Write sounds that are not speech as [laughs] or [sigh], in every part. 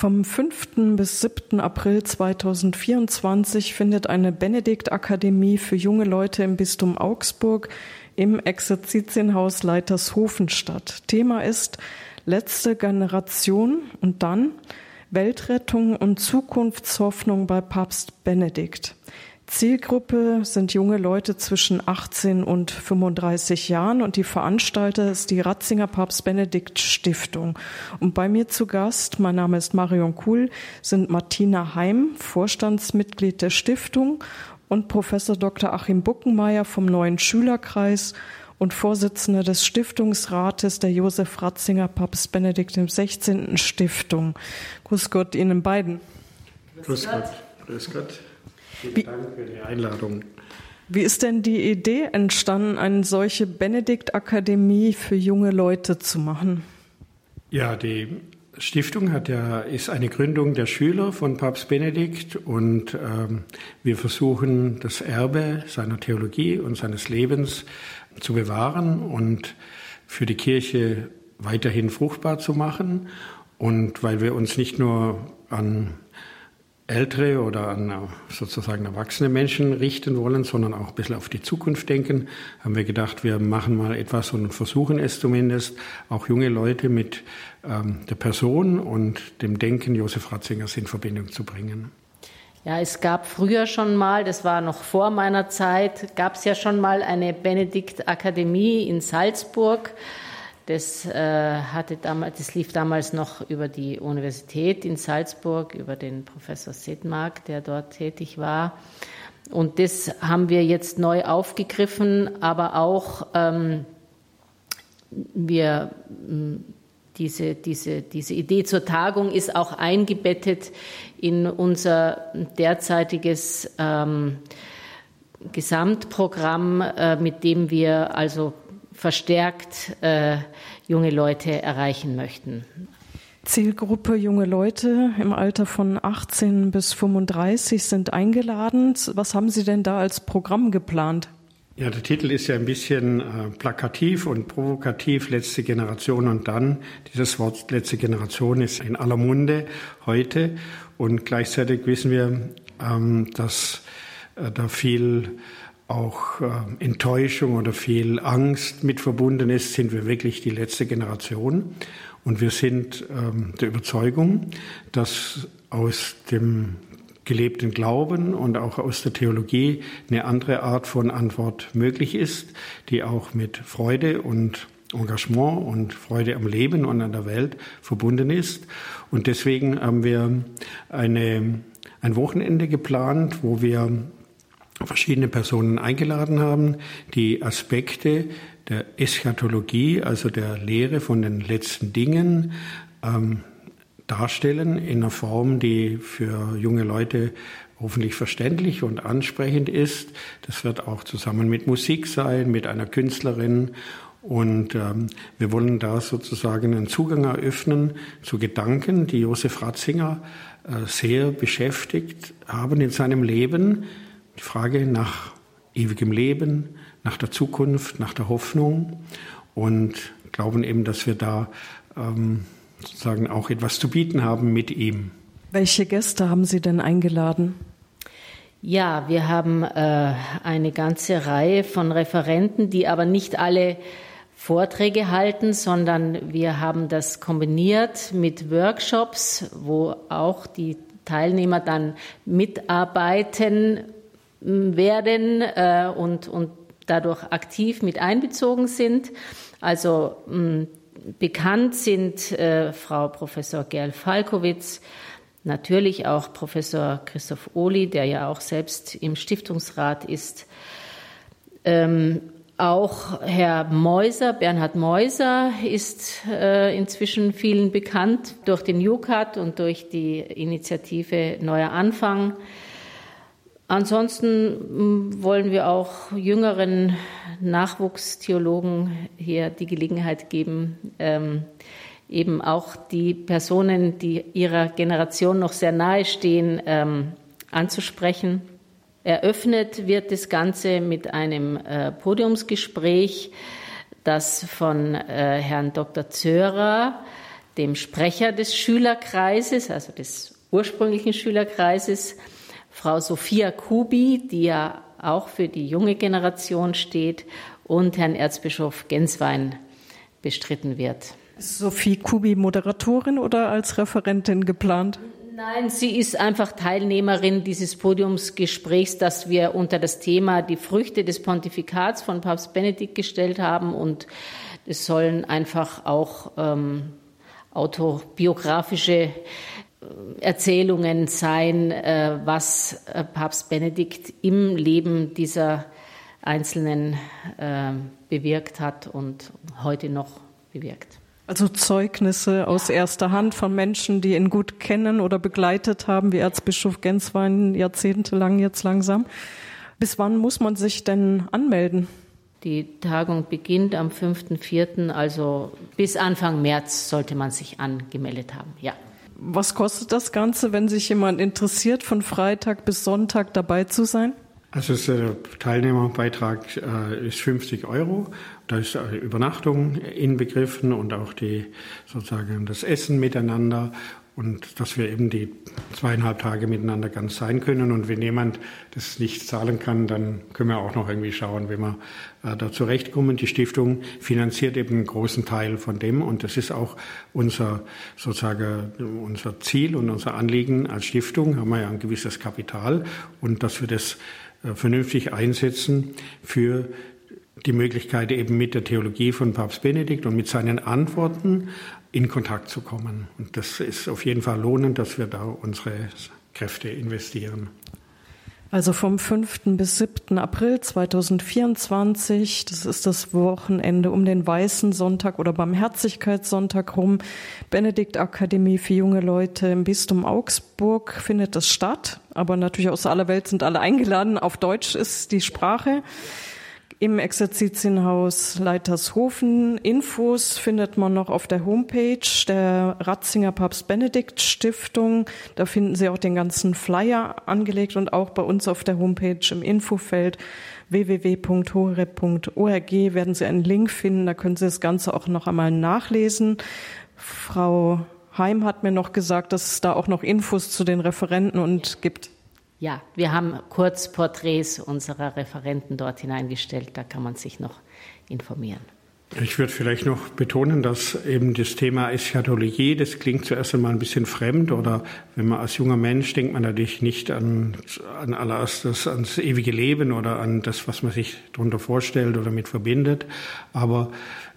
Vom 5. bis 7. April 2024 findet eine Benediktakademie für junge Leute im Bistum Augsburg im Exerzitienhaus Leitershofen statt. Thema ist Letzte Generation und dann Weltrettung und Zukunftshoffnung bei Papst Benedikt. Zielgruppe sind junge Leute zwischen 18 und 35 Jahren und die Veranstalter ist die Ratzinger Papst Benedikt Stiftung. Und bei mir zu Gast, mein Name ist Marion Kuhl, sind Martina Heim, Vorstandsmitglied der Stiftung und Professor Dr. Achim Buckenmeier vom neuen Schülerkreis und Vorsitzender des Stiftungsrates der Josef Ratzinger Papst Benedikt im 16. Stiftung. Grüß Gott Ihnen beiden. Grüß Gott. Grüß Gott. Vielen Dank für die Einladung. Wie ist denn die Idee entstanden, eine solche Benedikt-Akademie für junge Leute zu machen? Ja, die Stiftung hat ja, ist eine Gründung der Schüler von Papst Benedikt und ähm, wir versuchen das Erbe seiner Theologie und seines Lebens zu bewahren und für die Kirche weiterhin fruchtbar zu machen. Und weil wir uns nicht nur an ältere oder an sozusagen erwachsene Menschen richten wollen, sondern auch ein bisschen auf die Zukunft denken, haben wir gedacht, wir machen mal etwas und versuchen es zumindest, auch junge Leute mit ähm, der Person und dem Denken Josef Ratzingers in Verbindung zu bringen. Ja, es gab früher schon mal, das war noch vor meiner Zeit, gab es ja schon mal eine Benedikt-Akademie in Salzburg. Das, äh, hatte damals, das lief damals noch über die Universität in Salzburg, über den Professor Sedmark, der dort tätig war. Und das haben wir jetzt neu aufgegriffen, aber auch ähm, wir, diese, diese, diese Idee zur Tagung ist auch eingebettet in unser derzeitiges ähm, Gesamtprogramm, äh, mit dem wir also verstärkt äh, junge Leute erreichen möchten. Zielgruppe junge Leute im Alter von 18 bis 35 sind eingeladen. Was haben Sie denn da als Programm geplant? Ja, der Titel ist ja ein bisschen äh, plakativ und provokativ, letzte Generation und dann. Dieses Wort letzte Generation ist in aller Munde heute und gleichzeitig wissen wir, ähm, dass äh, da viel auch äh, Enttäuschung oder viel Angst mit verbunden ist, sind wir wirklich die letzte Generation. Und wir sind ähm, der Überzeugung, dass aus dem gelebten Glauben und auch aus der Theologie eine andere Art von Antwort möglich ist, die auch mit Freude und Engagement und Freude am Leben und an der Welt verbunden ist. Und deswegen haben wir eine, ein Wochenende geplant, wo wir verschiedene Personen eingeladen haben, die Aspekte der Eschatologie, also der Lehre von den letzten Dingen, ähm, darstellen in einer Form, die für junge Leute hoffentlich verständlich und ansprechend ist. Das wird auch zusammen mit Musik sein, mit einer Künstlerin. Und ähm, wir wollen da sozusagen einen Zugang eröffnen zu Gedanken, die Josef Ratzinger äh, sehr beschäftigt haben in seinem Leben, die Frage nach ewigem Leben, nach der Zukunft, nach der Hoffnung und glauben eben, dass wir da ähm, sozusagen auch etwas zu bieten haben mit ihm. Welche Gäste haben Sie denn eingeladen? Ja, wir haben äh, eine ganze Reihe von Referenten, die aber nicht alle Vorträge halten, sondern wir haben das kombiniert mit Workshops, wo auch die Teilnehmer dann mitarbeiten werden äh, und, und dadurch aktiv mit einbezogen sind. Also mh, bekannt sind äh, Frau Professor Gerl Falkowitz, natürlich auch Professor Christoph Ohli, der ja auch selbst im Stiftungsrat ist. Ähm, auch Herr Meuser, Bernhard Meuser, ist äh, inzwischen vielen bekannt durch den JUCAT und durch die Initiative Neuer Anfang. Ansonsten mm, wollen wir auch jüngeren Nachwuchstheologen hier die Gelegenheit geben, ähm, eben auch die Personen, die ihrer Generation noch sehr nahe stehen, ähm, anzusprechen. Eröffnet wird das Ganze mit einem äh, Podiumsgespräch, das von äh, Herrn Dr. Zörer, dem Sprecher des Schülerkreises, also des ursprünglichen Schülerkreises, Frau Sophia Kubi, die ja auch für die junge Generation steht, und Herrn Erzbischof Genswein bestritten wird. Ist Sophie Kubi Moderatorin oder als Referentin geplant? Nein, sie ist einfach Teilnehmerin dieses Podiumsgesprächs, das wir unter das Thema die Früchte des Pontifikats von Papst Benedikt gestellt haben. Und es sollen einfach auch ähm, autobiografische Erzählungen sein, äh, was äh, Papst Benedikt im Leben dieser Einzelnen äh, bewirkt hat und heute noch bewirkt. Also Zeugnisse aus erster Hand von Menschen, die ihn gut kennen oder begleitet haben, wie Erzbischof Genswein jahrzehntelang jetzt langsam. Bis wann muss man sich denn anmelden? Die Tagung beginnt am 5.4., also bis Anfang März sollte man sich angemeldet haben, ja. Was kostet das Ganze, wenn sich jemand interessiert, von Freitag bis Sonntag dabei zu sein? Also der Teilnehmerbeitrag äh, ist 50 Euro. Da ist äh, Übernachtung inbegriffen und auch die sozusagen das Essen miteinander und dass wir eben die zweieinhalb Tage miteinander ganz sein können. Und wenn jemand das nicht zahlen kann, dann können wir auch noch irgendwie schauen, wie wir äh, da zurechtkommen. Die Stiftung finanziert eben einen großen Teil von dem und das ist auch unser sozusagen unser Ziel und unser Anliegen als Stiftung. Haben wir ja ein gewisses Kapital und dass wir das äh, vernünftig einsetzen für die Möglichkeit, eben mit der Theologie von Papst Benedikt und mit seinen Antworten in Kontakt zu kommen. Und das ist auf jeden Fall lohnend, dass wir da unsere Kräfte investieren. Also vom 5. bis 7. April 2024, das ist das Wochenende um den Weißen Sonntag oder Barmherzigkeitssonntag rum, Benedikt Akademie für junge Leute im Bistum Augsburg findet das statt. Aber natürlich aus aller Welt sind alle eingeladen. Auf Deutsch ist die Sprache im Exerzitienhaus Leitershofen. Infos findet man noch auf der Homepage der Ratzinger Papst Benedikt Stiftung. Da finden Sie auch den ganzen Flyer angelegt und auch bei uns auf der Homepage im Infofeld www.hore.org werden Sie einen Link finden. Da können Sie das Ganze auch noch einmal nachlesen. Frau Heim hat mir noch gesagt, dass es da auch noch Infos zu den Referenten und gibt. Ja, wir haben Kurzporträts unserer Referenten dort hineingestellt. Da kann man sich noch informieren. Ich würde vielleicht noch betonen, dass eben das Thema Eschatologie, das klingt zuerst einmal ein bisschen fremd oder wenn man als junger Mensch denkt man natürlich nicht an, an allererstes ans ewige Leben oder an das, was man sich darunter vorstellt oder mit verbindet. Aber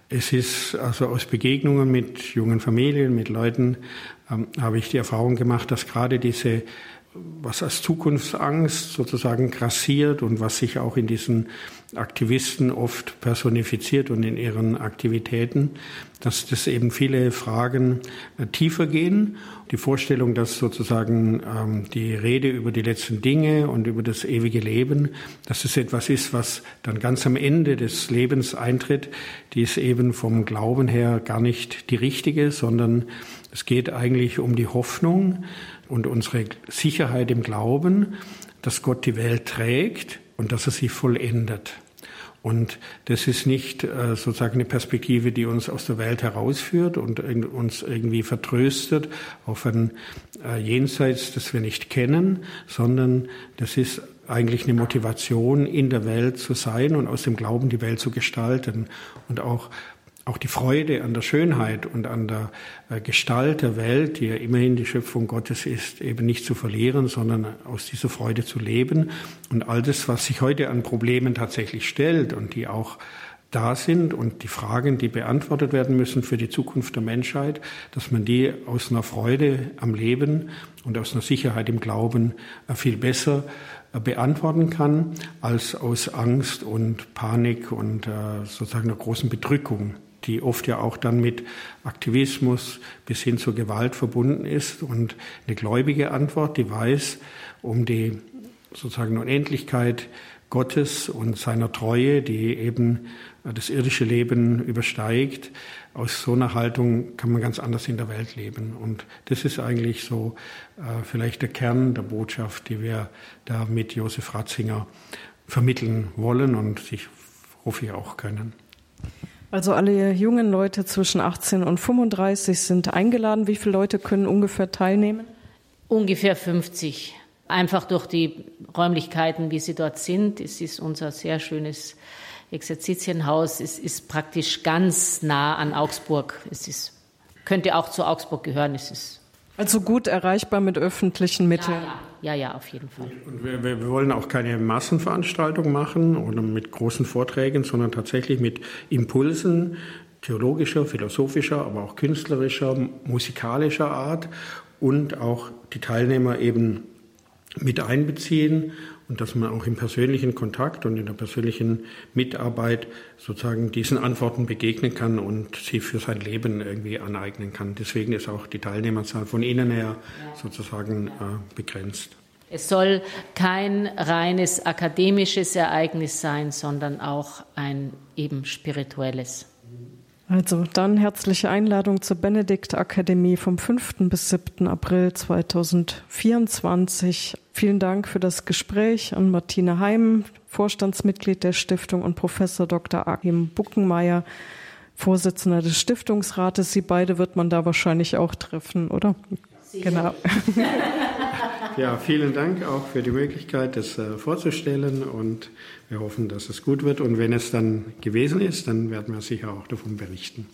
es ist also aus Begegnungen mit jungen Familien, mit Leuten, ähm, habe ich die Erfahrung gemacht, dass gerade diese was als Zukunftsangst sozusagen grassiert und was sich auch in diesen Aktivisten oft personifiziert und in ihren Aktivitäten, dass das eben viele Fragen äh, tiefer gehen. Die Vorstellung, dass sozusagen ähm, die Rede über die letzten Dinge und über das ewige Leben, dass es etwas ist, was dann ganz am Ende des Lebens eintritt, die ist eben vom Glauben her gar nicht die richtige, sondern es geht eigentlich um die Hoffnung, und unsere Sicherheit im Glauben, dass Gott die Welt trägt und dass er sie vollendet. Und das ist nicht äh, sozusagen eine Perspektive, die uns aus der Welt herausführt und uns irgendwie vertröstet auf ein äh, Jenseits, das wir nicht kennen, sondern das ist eigentlich eine Motivation, in der Welt zu sein und aus dem Glauben die Welt zu gestalten und auch auch die Freude an der Schönheit und an der äh, Gestalt der Welt, die ja immerhin die Schöpfung Gottes ist, eben nicht zu verlieren, sondern aus dieser Freude zu leben. Und all das, was sich heute an Problemen tatsächlich stellt und die auch da sind und die Fragen, die beantwortet werden müssen für die Zukunft der Menschheit, dass man die aus einer Freude am Leben und aus einer Sicherheit im Glauben äh, viel besser äh, beantworten kann, als aus Angst und Panik und sozusagen einer großen Bedrückung die oft ja auch dann mit Aktivismus bis hin zur Gewalt verbunden ist. Und eine gläubige Antwort, die weiß um die sozusagen Unendlichkeit Gottes und seiner Treue, die eben das irdische Leben übersteigt. Aus so einer Haltung kann man ganz anders in der Welt leben. Und das ist eigentlich so äh, vielleicht der Kern der Botschaft, die wir da mit Josef Ratzinger vermitteln wollen und sich hoffe ich auch können. Also alle jungen Leute zwischen 18 und 35 sind eingeladen. Wie viele Leute können ungefähr teilnehmen? Ungefähr 50. Einfach durch die Räumlichkeiten, wie sie dort sind. Es ist unser sehr schönes Exerzitienhaus. Es ist praktisch ganz nah an Augsburg. Es ist, könnte auch zu Augsburg gehören. Es ist also gut erreichbar mit öffentlichen Mitteln. Ja, ja, ja, ja auf jeden Fall. Und wir, wir, wollen auch keine Massenveranstaltung machen oder mit großen Vorträgen, sondern tatsächlich mit Impulsen theologischer, philosophischer, aber auch künstlerischer, musikalischer Art und auch die Teilnehmer eben mit einbeziehen dass man auch im persönlichen Kontakt und in der persönlichen Mitarbeit sozusagen diesen Antworten begegnen kann und sie für sein Leben irgendwie aneignen kann. Deswegen ist auch die Teilnehmerzahl von innen her sozusagen äh, begrenzt. Es soll kein reines akademisches Ereignis sein, sondern auch ein eben spirituelles. Also dann herzliche Einladung zur Benedikt Akademie vom 5. bis 7. April 2024. Vielen Dank für das Gespräch an Martine Heim, Vorstandsmitglied der Stiftung und Professor Dr. Achim Buckenmeier, Vorsitzender des Stiftungsrates. Sie beide wird man da wahrscheinlich auch treffen, oder? Sicher. Genau. [laughs] Ja, vielen Dank auch für die Möglichkeit, das äh, vorzustellen und wir hoffen, dass es gut wird und wenn es dann gewesen ist, dann werden wir sicher auch davon berichten.